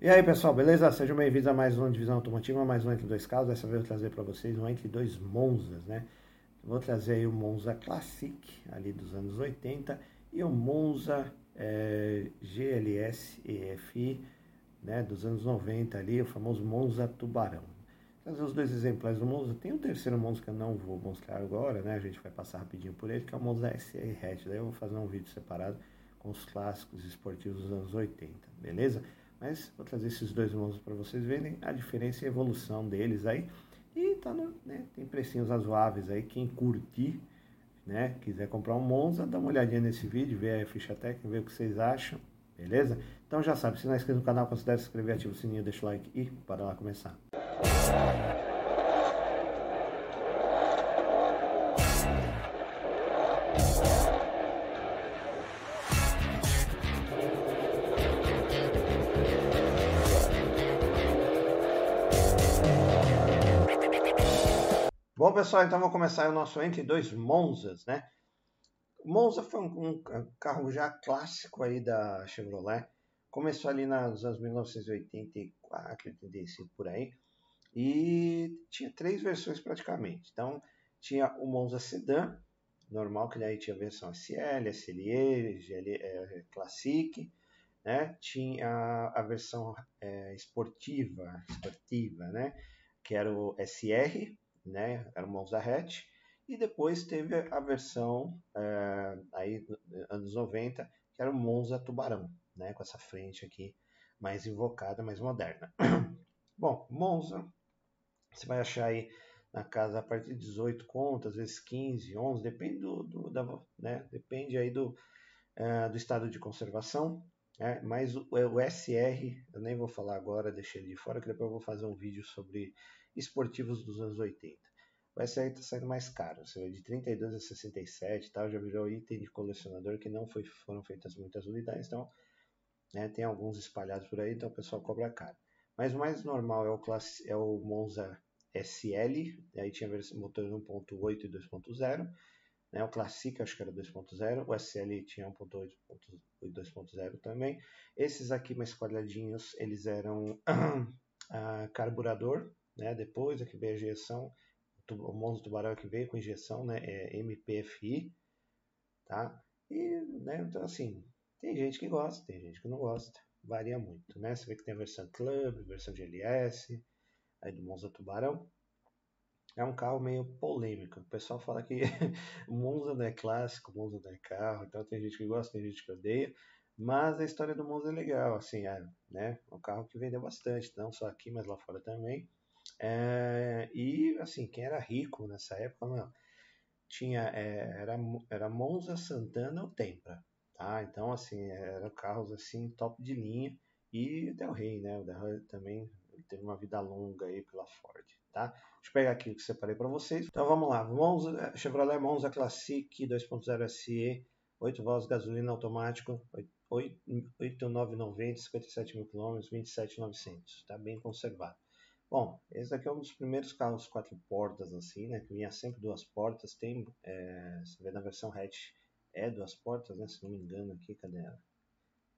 E aí pessoal, beleza? Sejam bem-vindos a mais uma divisão automotiva, mais um Entre Dois Carros. Dessa vez eu vou trazer para vocês um Entre Dois Monzas, né? Vou trazer aí o Monza Classic, ali dos anos 80, e o Monza é, GLS EFI, né, dos anos 90 ali, o famoso Monza Tubarão. Vou trazer os dois exemplares do Monza. Tem um terceiro Monza que eu não vou mostrar agora, né? A gente vai passar rapidinho por ele, que é o Monza SR Hatch. Daí eu vou fazer um vídeo separado com os clássicos esportivos dos anos 80, beleza? Mas vou trazer esses dois monstros para vocês verem a diferença e evolução deles aí. E tá no, né, tem precinhos razoáveis aí, quem curtir, né, quiser comprar um Monza, dá uma olhadinha nesse vídeo, vê a ficha técnica, vê o que vocês acham, beleza? Então já sabe, se não é inscrito no canal, considere se inscrever, ativa o sininho, deixa o like e bora lá começar. Bom, pessoal, então vamos começar o nosso entre dois Monzas, né? Monza foi um, um, carro já clássico aí da Chevrolet. Começou ali nos anos 1984, 85 por aí. E tinha três versões praticamente. Então, tinha o Monza Sedan, normal, que daí tinha a versão SL, SLE, GL, é, Classic, né? Tinha a, a versão é, esportiva, esportiva, né? Que era o SR, né? O Monza Hatch. E depois teve a versão, é, aí, anos 90, que era o Monza Tubarão, né? Com essa frente aqui mais invocada, mais moderna. Bom, Monza, você vai achar aí na casa a partir de 18 contas, às vezes 15, 11, depende do, do da, né? Depende aí do, uh, do estado de conservação. Né? Mas o, o, SR, eu nem vou falar agora, deixei ele de fora, que depois eu vou fazer um vídeo sobre esportivos dos anos 80. O SR está saindo mais caro, você vai de 32 a 67 tal, já virou item de colecionador que não foi, foram feitas muitas unidades, então né, tem alguns espalhados por aí, então o pessoal cobra caro. Mas o mais normal é o, classe, é o Monza SL, aí tinha motor 1.8 e 2.0, né, o Classic acho que era 2.0, o SL tinha 1.8 e 2.0 também. Esses aqui mais quadradinhos, eles eram a carburador, né? Depois aqui veio a injeção, o Monza Tubarão que veio com injeção, né? É MPFI, tá? E, né? Então assim, tem gente que gosta, tem gente que não gosta, varia muito, né? Você vê que tem a versão Club, versão GLS, aí do Monza Tubarão. É um carro meio polêmico. O pessoal fala que Monza não é clássico, Monza não é carro, então tem gente que gosta, tem gente que odeia. Mas a história do Monza é legal, assim, é, né? É um carro que vendeu bastante, não só aqui, mas lá fora também. É, e assim, quem era rico nessa época, tinha é, era, era Monza, Santana ou Tempra, tá? Então assim, eram carros assim top de linha e o Del Rey, né? O Del Rey também teve uma vida longa aí pela Ford, tá? Deixa eu pegar aqui o que separei para vocês. Então vamos lá, Monza, Chevrolet Monza Classic 2.0 SE, 8 válvulas gasolina automático, 8.990, 57 mil km, 27.900, tá bem conservado. Bom, esse aqui é um dos primeiros carros quatro portas, assim, né? Que vinha sempre duas portas. Tem, é, você vê na versão hatch é duas portas, né? Se não me engano aqui, cadê ela?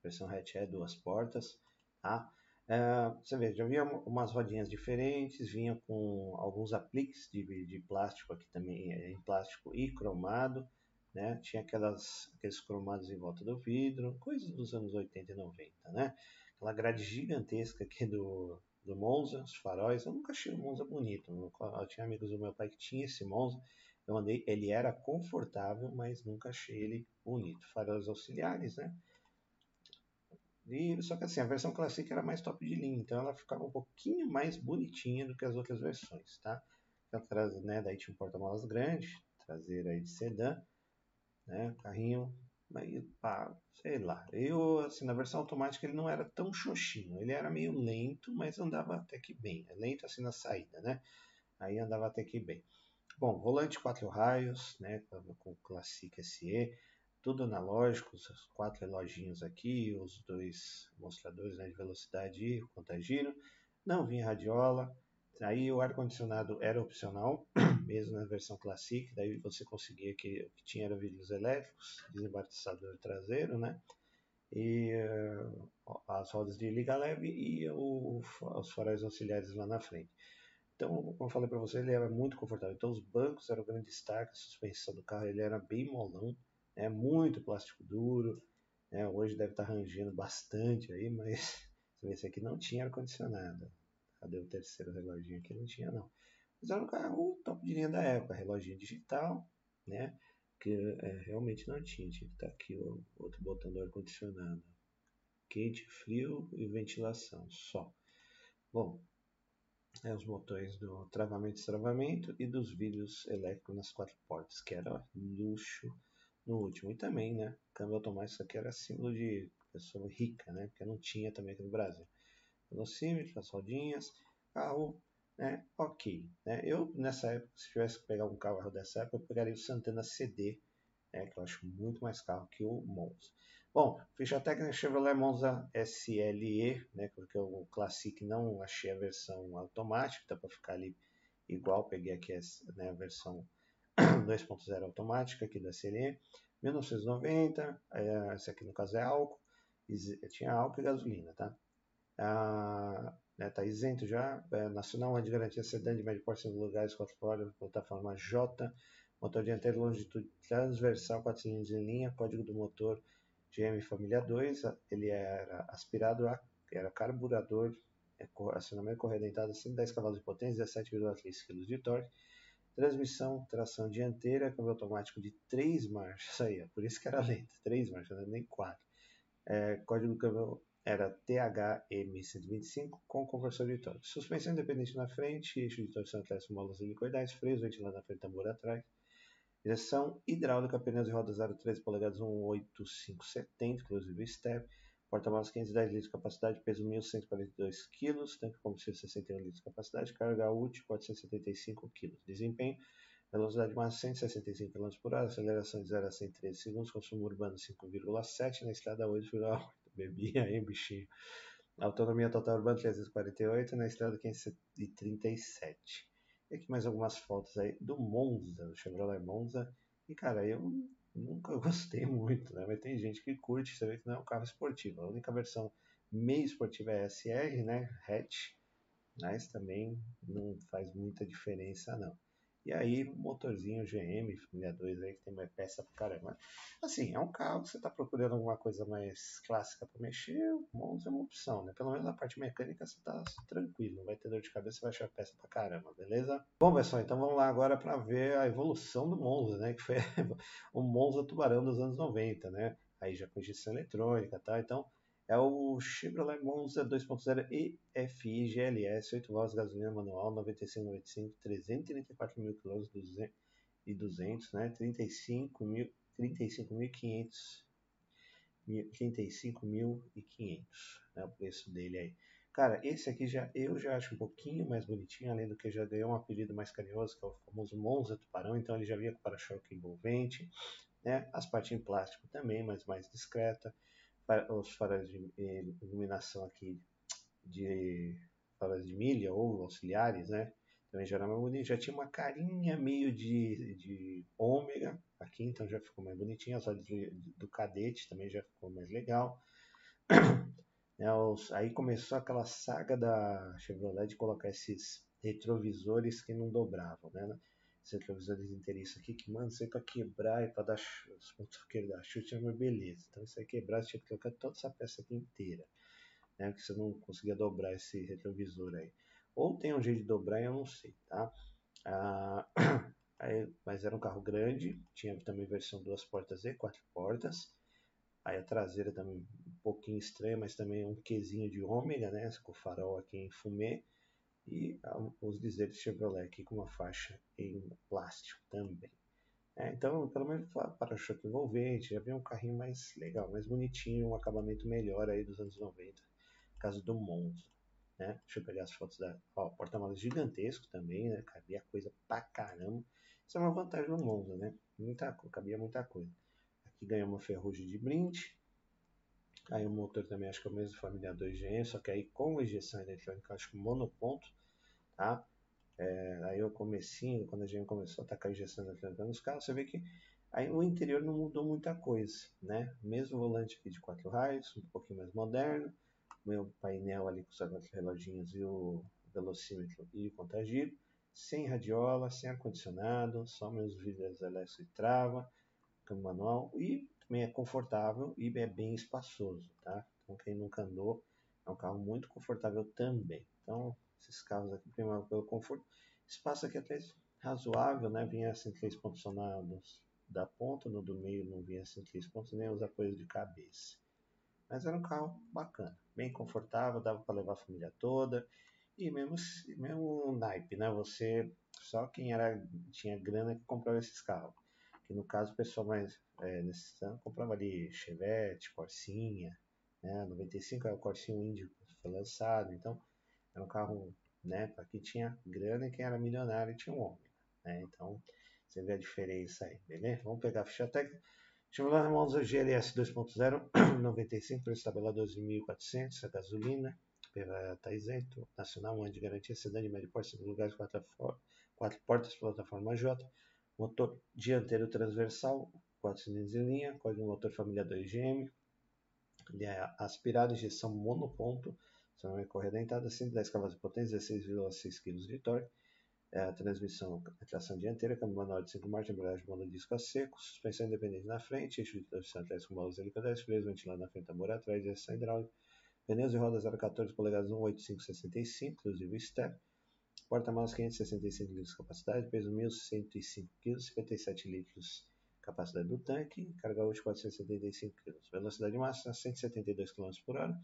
Versão hatch é duas portas, tá? É, você vê, já vinha umas rodinhas diferentes, vinha com alguns apliques de, de plástico aqui também, é, em plástico e cromado, né? Tinha aquelas, aqueles cromados em volta do vidro, coisas dos anos 80 e 90, né? Aquela grade gigantesca aqui do, do Monza, os faróis. Eu nunca achei o Monza bonito. Eu tinha amigos do meu pai que tinha esse Monza. Eu andei, ele era confortável, mas nunca achei ele bonito. Faróis auxiliares, né? E, só que assim, a versão clássica era mais top de linha, então ela ficava um pouquinho mais bonitinha do que as outras versões, tá? Atrás, né, daí tinha um porta-malas grande, traseira aí de sedã, né? Carrinho Aí, pá, sei lá. Eu, assim, na versão automática ele não era tão xoxinho. Ele era meio lento, mas andava até que bem. É lento assim na saída, né? Aí andava até que bem. Bom, volante quatro raios, né? Com Classic SE. Tudo analógico, os quatro reloginhos aqui, os dois mostradores né, de velocidade e contagiro. Não vinha radiola. Aí o ar-condicionado era opcional, mesmo na versão Classic, daí você conseguia que o que tinha era vidros elétricos, desembaraçador traseiro, né? e uh, as rodas de liga leve e o, os faróis auxiliares lá na frente. Então, como eu falei para você, ele era muito confortável. Então, os bancos eram o grande destaque, a suspensão do carro ele era bem molão, né? muito plástico duro. Né? Hoje deve estar tá rangendo bastante aí, mas esse aqui não tinha ar-condicionado. Cadê o terceiro reloginho aqui? Não tinha, não. Mas era um carro top de linha da época, reloginho digital, né? Que é, realmente não tinha. Tinha que estar tá aqui o outro botão do ar-condicionado. Quente, frio e ventilação, só. Bom, é, os botões do travamento e destravamento e dos vidros elétricos nas quatro portas, que era luxo no último. E também, né, câmbio automático, isso aqui era símbolo de pessoa rica, né, porque não tinha também aqui no Brasil. Velocímetro, as rodinhas, carro, né, ok. Né. Eu, nessa época, se tivesse que pegar um carro dessa época, eu pegaria o Santana CD, né, que eu acho muito mais carro que o Monza. Bom, ficha técnica Chevrolet Monza SLE, né, porque o Classic não achei a versão automática, dá para ficar ali igual, peguei aqui né, a versão 2.0 automática aqui da SLE, 1990, é, esse aqui no caso é álcool, tinha álcool e gasolina, tá? Ah, né, tá isento já, é, nacional de garantia sedã de médio porte, lugares, 4 horas, plataforma J, motor dianteiro longitude transversal, 4 cilindros em linha, código do motor GM Família 2, ele era aspirado a era carburador, é, acionamento corredentado 110 cavalos de potência, 17,3 kg de torque, transmissão, tração dianteira, câmbio automático de 3 marchas, aí, por isso que era lento, 3 marchas, nem 4. É, código do câmbio era THM125 com conversor de torque. Suspensão independente na frente, eixo de torção atrás com molas helicoidais, freios, ventilado na frente, tambor atrás, Direção hidráulica, pneus de roda 0,13 polegadas 18570, inclusive step. Porta-malas 510 litros de capacidade, peso 1.142 kg, tanque combustível 61 litros de capacidade, carga útil 475 kg. Desempenho, velocidade máxima 165 km por hora, aceleração de 0 a 113 segundos, consumo urbano 5,7, na estrada 8,8. Bebia aí, bichinho. Autonomia total urbana 348, na estrada 537. E aqui mais algumas fotos aí do Monza, do Chevrolet Monza. E cara, eu nunca gostei muito, né? Mas tem gente que curte, você vê que não é um carro esportivo. A única versão meio esportiva é SR, né? Hatch, mas também não faz muita diferença não. E aí, motorzinho GM, família 2 aí, que tem mais peça pra caramba. Assim, é um carro você tá procurando alguma coisa mais clássica para mexer, o Monza é uma opção, né? Pelo menos na parte mecânica você tá tranquilo, não vai ter dor de cabeça, você vai achar peça pra caramba, beleza? Bom, pessoal, então vamos lá agora para ver a evolução do Monza, né? Que foi o Monza Tubarão dos anos 90, né? Aí já com injeção eletrônica, tá? Então, é o Chevrolet Monza 2.0 EFI GLS, 8 válvulas gasolina manual, 95, 95, 334 mil quilômetros e 200, né? 35 mil, 35.500, 35.500, né? O preço dele aí. Cara, esse aqui já eu já acho um pouquinho mais bonitinho, além do que já deu um apelido mais carinhoso, que é o famoso Monza Tubarão, então ele já vinha com para-choque envolvente, né? As partes em plástico também, mas mais discreta os faróis de iluminação aqui de faróis de milha ou auxiliares, né? Também já era mais bonito. Já tinha uma carinha meio de, de ômega aqui, então já ficou mais bonitinho. As olhos do cadete também já ficou mais legal. Né, aí começou aquela saga da Chevrolet de colocar esses retrovisores que não dobravam, né? Esses retrovisores inteiros aqui, que, mano, isso aí pra quebrar e pra dar os dar chute é uma beleza. Então isso aí quebrar, você tinha que trocar toda essa peça aqui inteira. Né? Porque você não conseguia dobrar esse retrovisor aí. Ou tem um jeito de dobrar, eu não sei, tá? Ah, aí, mas era um carro grande, tinha também versão duas portas e quatro portas. Aí a traseira também um pouquinho estranha, mas também um quesinho de ômega, né? Com o farol aqui em fumê e os dizeres Chevrolet aqui com uma faixa em plástico também. É, então, pelo menos para-choque envolvente, já vem um carrinho mais legal, mais bonitinho, um acabamento melhor aí dos anos 90, caso do Monza. Né? Deixa eu pegar as fotos da. porta-malas gigantesco também, né? Cabia coisa pra caramba. Isso é uma vantagem do Monza, né? Muita, cabia muita coisa. Aqui ganhou uma ferrugem de brinde. Aí o motor também acho que é o mesmo família 2GM, só que aí com injeção eletrônica, acho que monoponto tá? É, aí o comecinho, quando a gente começou a tacar injeção eletrônica nos carros, você vê que Aí o interior não mudou muita coisa, né? Mesmo volante aqui de quatro raios, um pouquinho mais moderno, meu painel ali com os quatro reloginhos e o velocímetro e o contagiro, sem radiola, sem ar-condicionado, só meus vidros elétricos e trava, câmbio manual e também é confortável e é bem espaçoso, tá? Então quem nunca andou, é um carro muito confortável também. Então esses carros aqui, primeiro pelo conforto, espaço aqui até razoável, né? Vinha assim três pontos sonados da ponta, no do meio não vinha assim três pontos, nem os apoios de cabeça. Mas era um carro bacana, bem confortável, dava para levar a família toda. E mesmo, mesmo naipe, né? Você, só quem era, tinha grana que comprava esses carros. Que no caso o pessoal mais é, necessitando comprava ali Chevette, Corsinha, né? 95 era o Corsinha que foi lançado, então era um carro, né? Para quem tinha grana e quem era milionário tinha um homem, né? Então você vê a diferença aí, beleza? Vamos pegar a ficha técnica. Chevrolet Monza GLS 2.0, 95, preço tabela 12.400, a gasolina, está isento, nacional, ano de garantia, sedã de médio porte, segundo lugar, quatro, quatro portas, plataforma J, motor dianteiro transversal, 4 cilindros em linha, código motor família 2GM, ele é aspirado, injeção monoponto, é correia dentada, 110 cavalos de potência, 16,6 kg de torque, é transmissão, tração dianteira, câmbio manual de 5 marchas, embreagem mono disco a seco, suspensão independente na frente, eixo de torção atrás com molas helicoidais, freio ventilado na frente, tambor atrás, direção hidráulica, pneus e rodas 0,14 polegadas 18565, inclusive step, porta-malas 565 litros de capacidade, peso 1.105 kg, 57 litros capacidade do tanque, carga útil 475 kg, velocidade máxima 172 km por hora,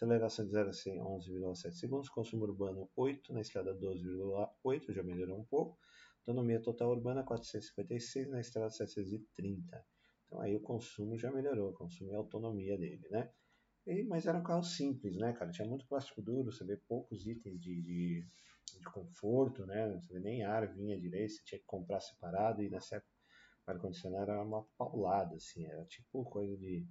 Aceleração de 0 a 100, 11,7 segundos. Consumo urbano 8, na estrada 12,8, já melhorou um pouco. Autonomia total urbana 456, na estrada 730. Então aí o consumo já melhorou, o consumo e a autonomia dele, né? E, mas era um carro simples, né, cara? Tinha muito plástico duro, você vê poucos itens de, de, de conforto, né? Nem ar vinha direito, você tinha que comprar separado e nessa época o ar-condicionado era uma paulada, assim, era tipo coisa de,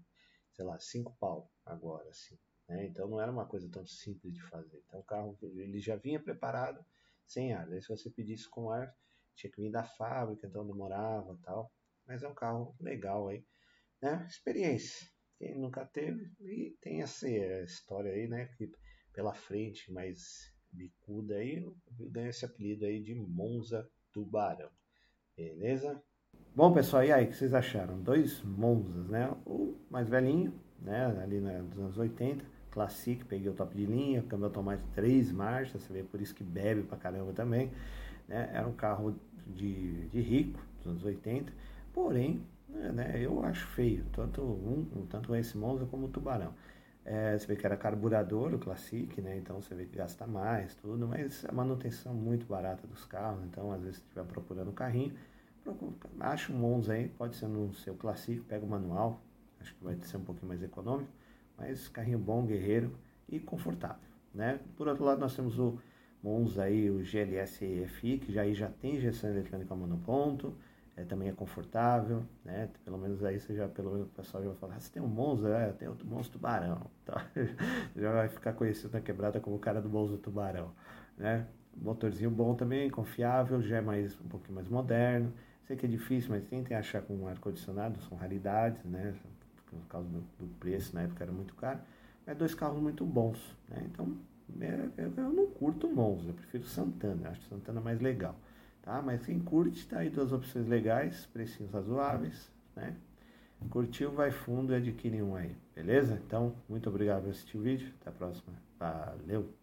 sei lá, cinco pau agora, assim. Né? Então não era uma coisa tão simples de fazer. Então o carro ele já vinha preparado sem ar. Daí se você pedisse com ar, tinha que vir da fábrica, então demorava tal. Mas é um carro legal aí, né? Experiência. Quem nunca teve e tem essa história aí, né? Que pela frente, mais bicuda aí, ganha esse apelido aí de Monza Tubarão. Beleza? Bom, pessoal, e aí, o que vocês acharam? Dois Monzas, né? O mais velhinho, né? Ali né, dos anos 80 Classic, peguei o top de linha, câmbio automático três marchas, você vê por isso que bebe pra caramba também. Né? Era um carro de, de rico, dos anos 80, porém, né, eu acho feio, tanto um, tanto esse Monza como o Tubarão. É, você vê que era carburador, o Classic, né? Então você vê que gasta mais, tudo, mas a manutenção muito barata dos carros, então às vezes se estiver procurando um carrinho, acha um Monza aí, pode ser no seu Classic, pega o manual, acho que vai ser um pouquinho mais econômico mas carrinho bom, guerreiro e confortável, né? Por outro lado, nós temos o Monza aí, o GLS EFI, que já, aí já tem injeção eletrônica monoponto, é, também é confortável, né? Pelo menos aí você já, pelo menos o pessoal já vai falar, ah, você tem um Monza, é, tem outro Monza Tubarão, tá? já vai ficar conhecido na quebrada como o cara do Monza Tubarão, né? Motorzinho bom também, confiável, já é mais um pouquinho mais moderno. Sei que é difícil, mas tentem achar com ar-condicionado, são raridades, né? por causa do, do, preço, na época era muito caro, mas dois carros muito bons, né? Então, é, eu, eu não curto Monza, eu prefiro Santana, acho Santana mais legal, tá? Mas quem curte, tá aí duas opções legais, precinhos razoáveis, né? Curtiu, vai fundo e adquire um aí, beleza? Então, muito obrigado por assistir o vídeo, até a próxima, valeu!